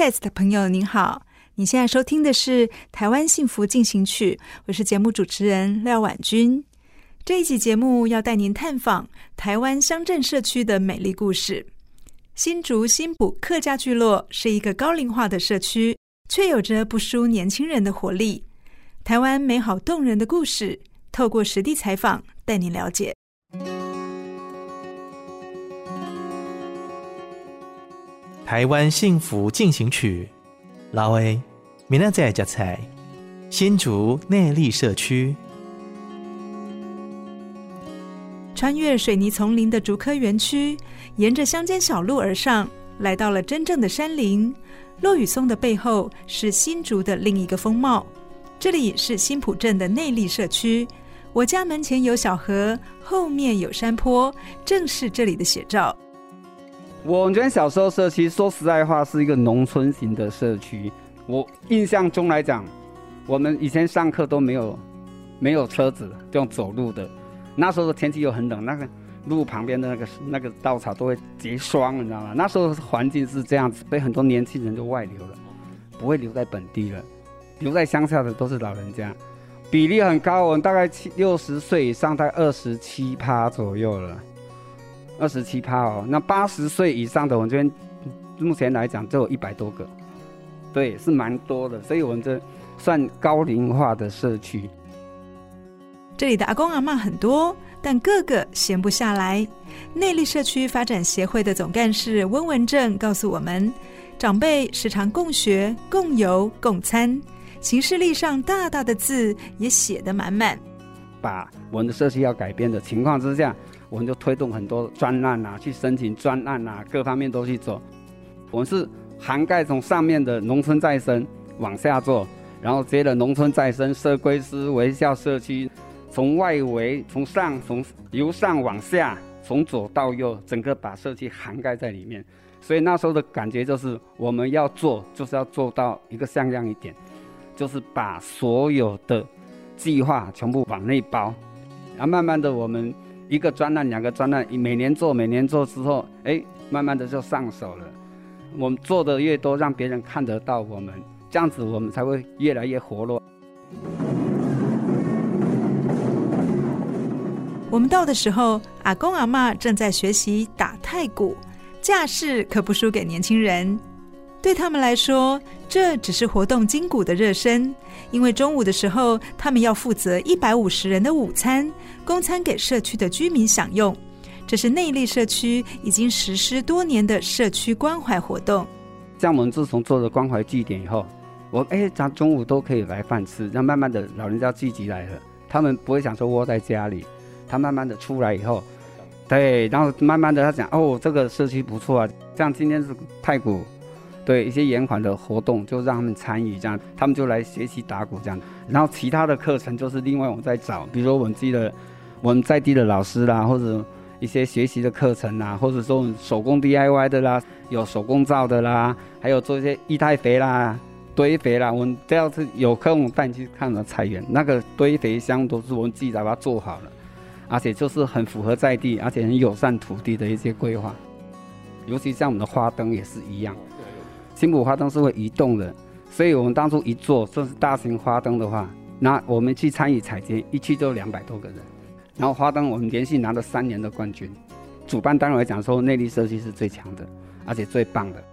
Test 的朋友您好，你现在收听的是《台湾幸福进行曲》，我是节目主持人廖婉君。这一集节目要带您探访台湾乡镇社区的美丽故事。新竹新埔客家聚落是一个高龄化的社区，却有着不输年轻人的活力。台湾美好动人的故事，透过实地采访带您了解。台湾幸福进行曲，老 A，明仔载食菜，新竹内坜社区。穿越水泥丛林的竹科园区，沿着乡间小路而上，来到了真正的山林。落羽松的背后是新竹的另一个风貌。这里是新埔镇的内力社区，我家门前有小河，后面有山坡，正是这里的写照。我觉得小时候社区，说实在话，是一个农村型的社区。我印象中来讲，我们以前上课都没有没有车子，就用走路的。那时候的天气又很冷，那个路旁边的那个那个稻草都会结霜，你知道吗？那时候环境是这样子，被很多年轻人就外流了，不会留在本地了，留在乡下的都是老人家，比例很高，我们大概七六十岁以上，大概二十七趴左右了。二十七趴哦，那八十岁以上的，我们这边目前来讲就有一百多个，对，是蛮多的，所以我们这算高龄化的社区。这里的阿公阿妈很多，但个个闲不下来。内力社区发展协会的总干事温文正告诉我们，长辈时常共学、共游、共餐，行事历上大大的字也写得满满。把我们的社区要改变的情况之下。我们就推动很多专案啊，去申请专案啊，各方面都去做。我们是涵盖从上面的农村再生往下做，然后接着农村再生、社规师、微笑社区，从外围、从上、从由上往下，从左到右，整个把社区涵盖在里面。所以那时候的感觉就是，我们要做，就是要做到一个像样一点，就是把所有的计划全部往内包，然后慢慢的我们。一个专案，两个专案，每年做，每年做之后，哎，慢慢的就上手了。我们做的越多，让别人看得到我们，这样子我们才会越来越活络。我们到的时候，阿公阿嬷正在学习打太鼓，架势可不输给年轻人。对他们来说，这只是活动筋骨的热身，因为中午的时候，他们要负责一百五十人的午餐，供餐给社区的居民享用。这是内坜社区已经实施多年的社区关怀活动。像我们自从做了关怀据点以后，我哎，咱中午都可以来饭吃，让慢慢的老人家聚集来了，他们不会想说窝在家里，他慢慢的出来以后，对，然后慢慢的他讲哦，这个社区不错啊，像今天是太古。对一些延缓的活动，就让他们参与，这样他们就来学习打鼓这样。然后其他的课程就是另外我们在找，比如说我们自己的我们在地的老师啦，或者一些学习的课程啦，或者说手工 DIY 的啦，有手工皂的啦，还有做一些液态肥啦、堆肥啦。我们这要是有空，我带你去看了菜园，那个堆肥箱都是我们自己来把它做好了，而且就是很符合在地，而且很友善土地的一些规划。尤其像我们的花灯也是一样。新埔花灯是会移动的，所以我们当初一做就是大型花灯的话，那我们去参与采集，一去就两百多个人。然后花灯我们连续拿了三年的冠军，主办单位讲说内力社区是最强的，而且最棒的。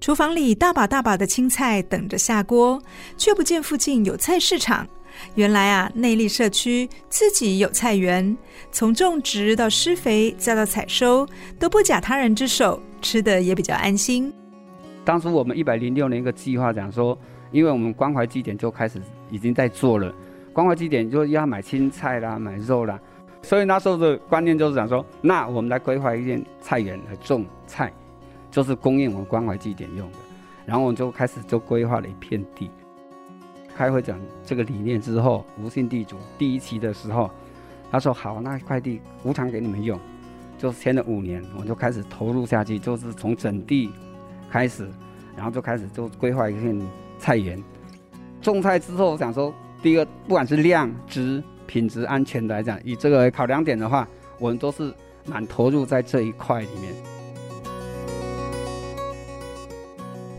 厨房里大把大把的青菜等着下锅，却不见附近有菜市场。原来啊，内力社区自己有菜园，从种植到施肥再到采收，都不假他人之手，吃的也比较安心。当初我们一百零六年一个计划讲说，因为我们关怀祭典就开始已经在做了，关怀祭典就要买青菜啦，买肉啦，所以那时候的观念就是讲说，那我们来规划一片菜园来种菜，就是供应我们关怀祭典用的。然后我们就开始就规划了一片地。开会讲这个理念之后，吴姓地主第一期的时候，他说好，那块地无偿给你们用，就签了五年，我就开始投入下去，就是从整地开始，然后就开始就规划一片菜园。种菜之后，想说，第一个不管是量、质、品质、安全来讲，以这个考量点的话，我们都是蛮投入在这一块里面。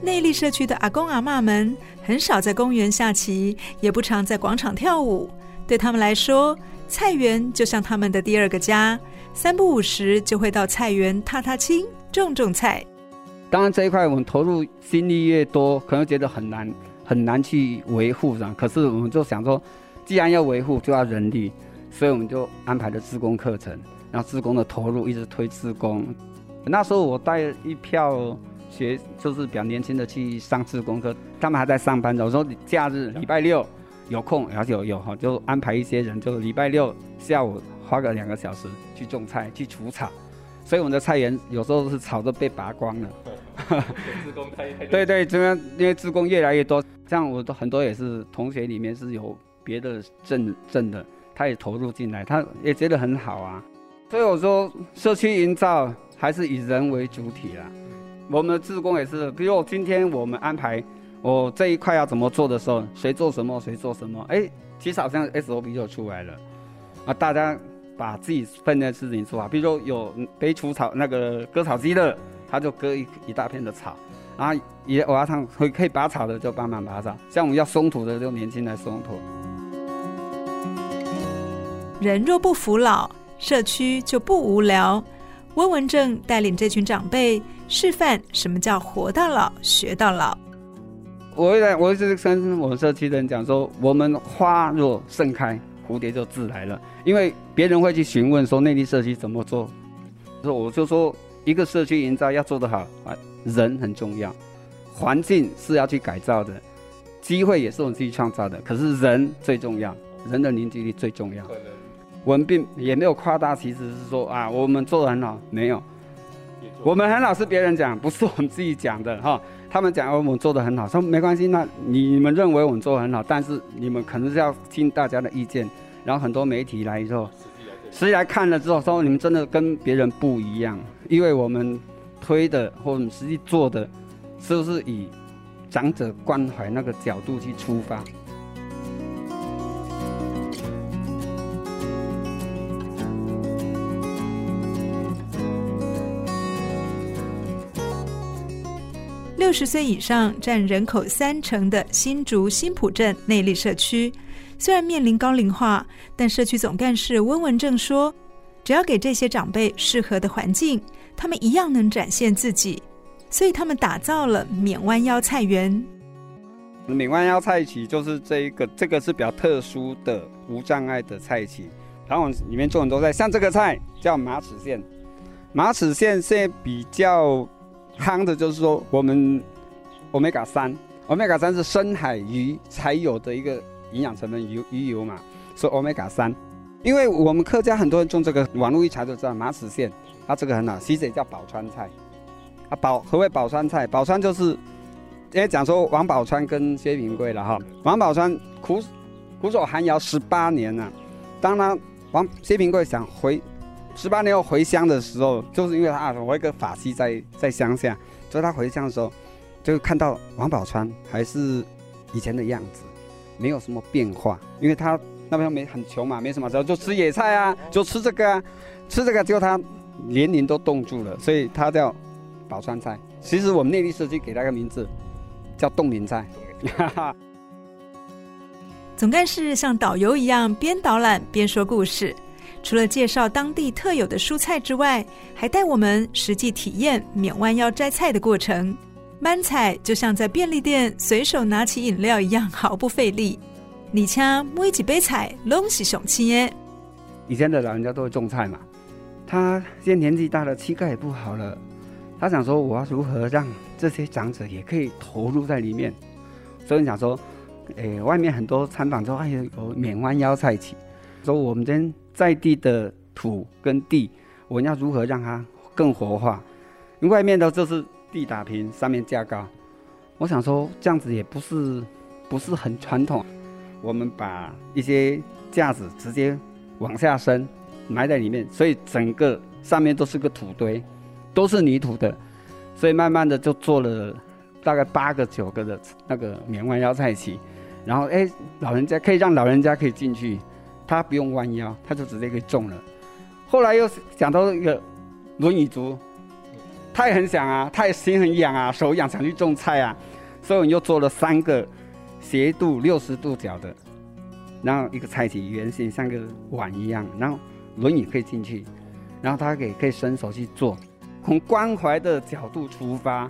内力社区的阿公阿嬷们很少在公园下棋，也不常在广场跳舞。对他们来说，菜园就像他们的第二个家，三不五时就会到菜园踏踏青、种种菜。当然，这一块我们投入心力越多，可能觉得很难很难去维护上。可是我们就想说，既然要维护，就要人力，所以我们就安排了自工课程，然后自工的投入一直推自工。那时候我带一票。学就是比较年轻的去上自工课，他们还在上班。有时候假日礼拜六有空，然后有有哈，就安排一些人，就礼拜六下午花个两个小时去种菜、去除草。所以我们的菜园有时候是草都被拔光了。对 对，这边因为职工越来越多，这样我的很多也是同学里面是有别的镇镇的，他也投入进来，他也觉得很好啊。所以我说社区营造还是以人为主体啦。我们的职工也是，比如今天我们安排我这一块要怎么做的时候，谁做什么谁做什么，哎，其实好像 SOP 就出来了，啊，大家把自己分内的事情做好，比如说有背除草那个割草机的，他就割一一大片的草，然后也我要唱会可以拔草的就帮忙拔草，像我们要松土的就年轻人来松土。人若不服老，社区就不无聊。温文正带领这群长辈示范什么叫活到老学到老。我我一直跟我们社区的人讲说，我们花若盛开，蝴蝶就自来了。因为别人会去询问说内地社区怎么做，说我就说一个社区营造要做得好啊，人很重要，环境是要去改造的，机会也是我们自己创造的，可是人最重要，人的凝聚力最重要。我们并也没有夸大，其实是说啊，我们做的很好，没有，我们很好是别人讲，不是我们自己讲的哈。他们讲我们做的很好，说没关系，那你们认为我们做的很好，但是你们可能是要听大家的意见。然后很多媒体来之后，实际来看了之后，说你们真的跟别人不一样，因为我们推的或者我们实际做的，是不是以长者关怀那个角度去出发？六十岁以上占人口三成的新竹新埔镇内坜社区，虽然面临高龄化，但社区总干事温文正说，只要给这些长辈适合的环境，他们一样能展现自己。所以他们打造了免弯腰菜园。免弯腰菜畦就是这一个，这个是比较特殊的无障碍的菜畦，然后里面做很多菜，像这个菜叫马齿苋，马齿苋现在比较。夯的就是说，我们欧米伽三，欧米伽三是深海鱼才有的一个营养成分鱼鱼油嘛，说欧米伽三。因为我们客家很多人种这个，网络一查就知道马齿苋，它这个很好，其实也叫宝川菜。啊，宝何谓宝川菜？宝川就是，因为讲说王宝川跟薛平贵了哈。王宝川苦苦守寒窑十八年了，当他王薛平贵想回。十八年后回乡的时候，就是因为他我一个法师在在乡下，所以他回乡的时候，就看到王宝钏还是以前的样子，没有什么变化。因为他那边没很穷嘛，没什么，时候就吃野菜啊，就吃这个啊，吃这个，结果他年龄都冻住了，所以他叫宝川菜。其实我们内地社区给他个名字叫冻龄菜。总干事像导游一样边导览边说故事。除了介绍当地特有的蔬菜之外，还带我们实际体验免弯腰摘菜的过程。慢菜就像在便利店随手拿起饮料一样，毫不费力。你像每几杯菜拢是上青耶。以前的老人家都会种菜嘛，他现在年纪大了，膝盖也不好了，他想说我要如何让这些长者也可以投入在里面，所以想说，诶，外面很多餐馆说，哎有免弯腰菜畦，说我们这边在地的土跟地，我们要如何让它更活化？因为外面的就是地打平，上面架高，我想说这样子也不是不是很传统。我们把一些架子直接往下伸，埋在里面，所以整个上面都是个土堆，都是泥土的，所以慢慢的就做了大概八个九个的那个免弯腰菜畦，然后哎，老人家可以让老人家可以进去，他不用弯腰，他就直接可以种了。后来又想到一个轮椅族，他也很想啊，他也心很痒啊，手痒想去种菜啊，所以我们又做了三个。斜度六十度角的，然后一个菜畦圆形，像个碗一样，然后轮椅可以进去，然后他可以可以伸手去做，从关怀的角度出发。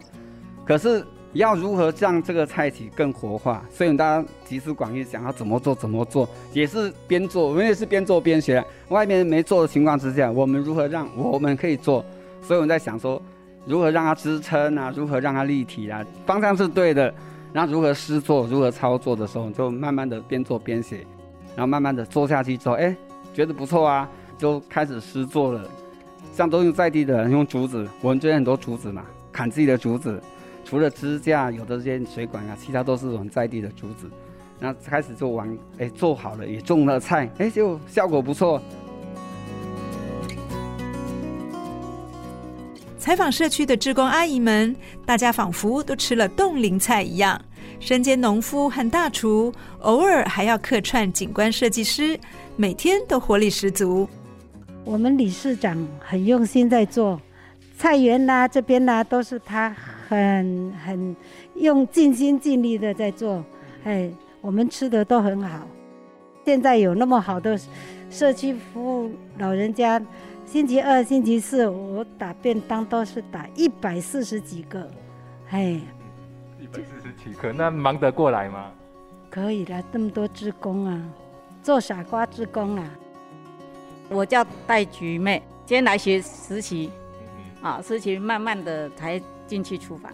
可是要如何让这个菜体更活化？所以大家集思广益，想要怎么做怎么做，也是边做，我们也是边做边学。外面没做的情况之下，我们如何让我们可以做？所以我们在想说，如何让它支撑啊？如何让它立体啊？方向是对的。那如何试做，如何操作的时候，就慢慢的边做边写，然后慢慢的做下去之后，哎，觉得不错啊，就开始试做了。像都用在地的人用竹子，我们这边很多竹子嘛，砍自己的竹子，除了支架有的这些水管啊，其他都是我们在地的竹子。然后开始做完，哎，做好了也种了菜，哎，就效果不错。采访社区的志工阿姨们，大家仿佛都吃了冻龄菜一样。身兼农夫和大厨，偶尔还要客串景观设计师，每天都活力十足。我们理事长很用心在做菜园呐、啊，这边呐、啊、都是他很很用尽心尽力的在做。哎，我们吃的都很好。现在有那么好的社区服务老人家。星期二、星期四，我打便当都是打一百四十几个，哎，一百四十几个，那忙得过来吗？可以了，这么多职工啊，做傻瓜职工啊。我叫戴菊妹，今天来学实习，啊，实习慢慢的才进去厨房。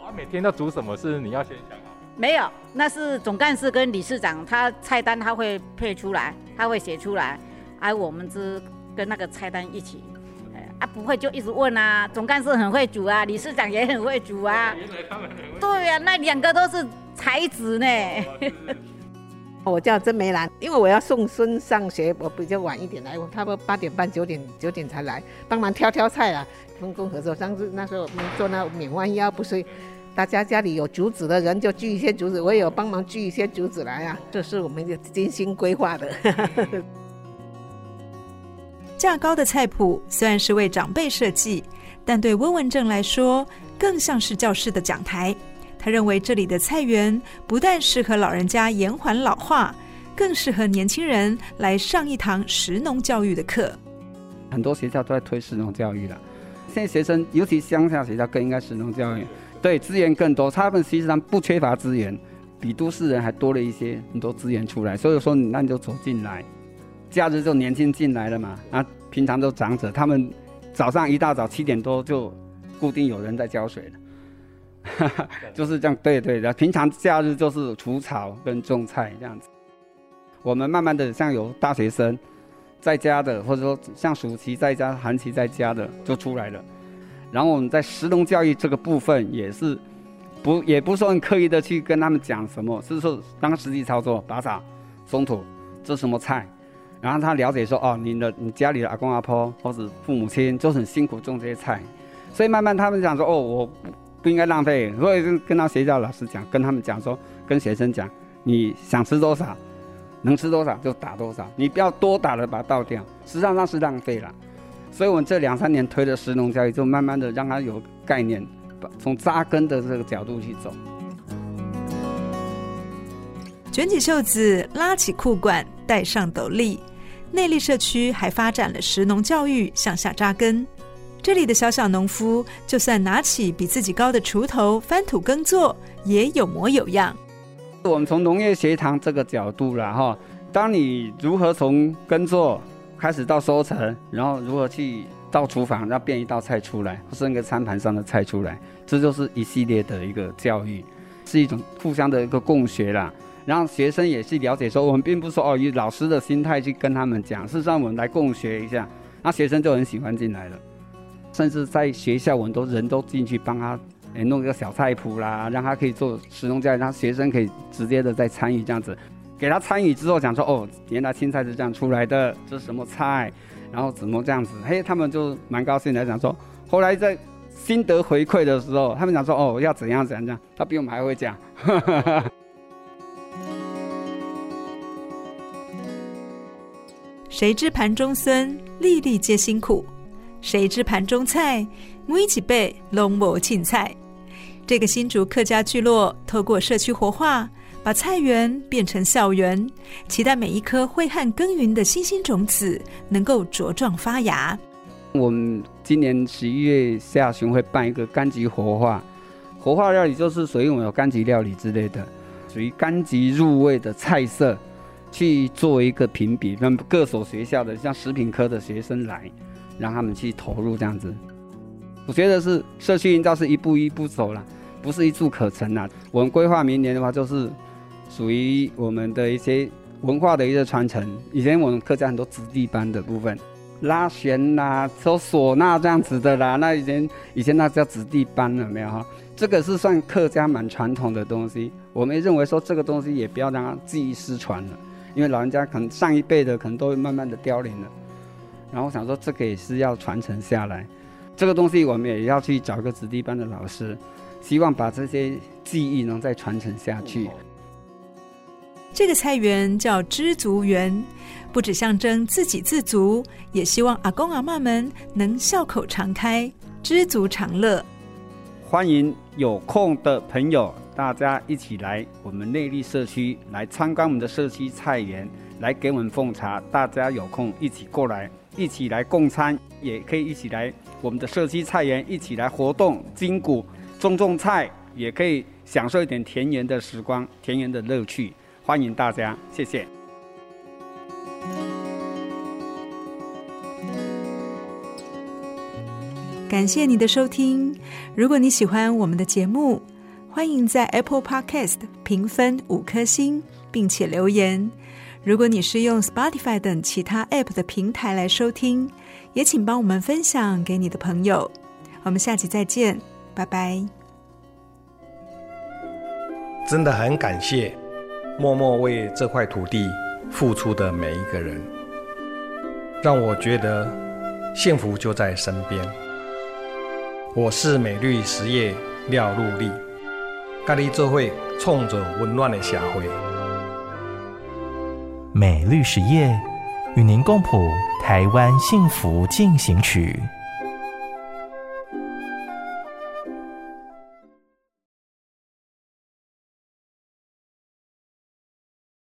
啊，每天都煮什么？是你要先想好？没有，那是总干事跟理事长，他菜单他会配出来，他会写出来，而我们只。跟那个菜单一起，啊，不会就一直问啊。总干事很会煮啊，理事长也很会煮啊。对呀、啊，那两个都是才子呢。我叫曾梅兰，因为我要送孙上学，我比较晚一点来，我差不多八点半九点九点才来，帮忙挑挑菜啊，分工合作。上次那时候我们做那免弯腰，不是大家家里有竹子的人就锯一些竹子，我也有帮忙锯一些竹子来啊。这是我们的精心规划的。价高的菜谱虽然是为长辈设计，但对温文正来说，更像是教室的讲台。他认为这里的菜园不但适合老人家延缓老化，更适合年轻人来上一堂食农教育的课。很多学校都在推食农教育了，现在学生尤其乡下学校更应该食农教育，对资源更多。他们实际上不缺乏资源，比都市人还多了一些很多资源出来。所以说，你那你就走进来。假日就年轻进来了嘛，啊，平常都长者，他们早上一大早七点多就固定有人在浇水了，就是这样，对对的。平常假日就是除草跟种菜这样子。我们慢慢的像有大学生在家的，或者说像暑期在家、寒期在家的就出来了。然后我们在食农教育这个部分也是不也不是说很刻意的去跟他们讲什么，是说当实际操作，打扫、松土，这什么菜。然后他了解说，哦，你的你家里的阿公阿婆或者父母亲就很辛苦种这些菜，所以慢慢他们讲说，哦，我不应该浪费，所以跟跟他学校老师讲，跟他们讲说，跟学生讲，你想吃多少，能吃多少就打多少，你不要多打了把它倒掉，实际上那是浪费了。所以我们这两三年推的食农教育，就慢慢的让他有概念，从扎根的这个角度去走。卷起袖子，拉起裤管，戴上斗笠。内力社区还发展了食农教育，向下扎根。这里的小小农夫，就算拿起比自己高的锄头翻土耕作，也有模有样。我们从农业学堂这个角度了哈，当你如何从耕作开始到收成，然后如何去到厨房，要变一道菜出来，或是那个餐盘上的菜出来，这就是一系列的一个教育，是一种互相的一个共学啦。然后学生也是了解说，我们并不说哦以老师的心态去跟他们讲，事实上我们来共学一下，那学生就很喜欢进来了。甚至在学校，我们都人都进去帮他，诶，弄一个小菜谱啦，让他可以做食农教育，让学生可以直接的在参与这样子，给他参与之后讲说，哦，原来青菜是这样出来的，这是什么菜，然后怎么这样子，嘿，他们就蛮高兴的讲说，后来在心得回馈的时候，他们讲说，哦，要怎样怎样这样，他比我们还会讲。谁知盘中餐，粒粒皆辛苦。谁知盘中菜，每一辈拢无青菜。这个新竹客家聚落透过社区活化，把菜园变成校园，期待每一颗挥汗耕耘的新兴种子能够茁壮发芽。我们今年十一月下旬会办一个柑橘活化，活化料理就是属于我们有柑橘料理之类的，属于柑橘入味的菜色，去做一个评比，让各所学校的像食品科的学生来。让他们去投入这样子，我觉得是社区营造是一步一步走了，不是一蹴可成呐。我们规划明年的话，就是属于我们的一些文化的一个传承。以前我们客家很多子弟班的部分，拉弦啦、抽唢呐这样子的啦，那以前以前那叫子弟班了没有哈？这个是算客家蛮传统的东西。我们认为说这个东西也不要让它记忆失传了，因为老人家可能上一辈的可能都会慢慢的凋零了。然后想说，这个也是要传承下来，这个东西我们也要去找一个子弟班的老师，希望把这些技艺能再传承下去。这个菜园叫知足园，不只象征自给自足，也希望阿公阿妈们能笑口常开，知足常乐。欢迎有空的朋友，大家一起来我们内力社区来参观我们的社区菜园，来给我们奉茶。大家有空一起过来。一起来共餐，也可以一起来我们的社区菜园，一起来活动筋骨，种种菜，也可以享受一点田园的时光，田园的乐趣。欢迎大家，谢谢。感谢你的收听。如果你喜欢我们的节目，欢迎在 Apple Podcast 评分五颗星，并且留言。如果你是用 Spotify 等其他 App 的平台来收听，也请帮我们分享给你的朋友。我们下期再见，拜拜。真的很感谢默默为这块土地付出的每一个人，让我觉得幸福就在身边。我是美绿实业廖禄立，咖喱做会冲着温暖的社会。美绿实业与您共谱台湾幸福进行曲。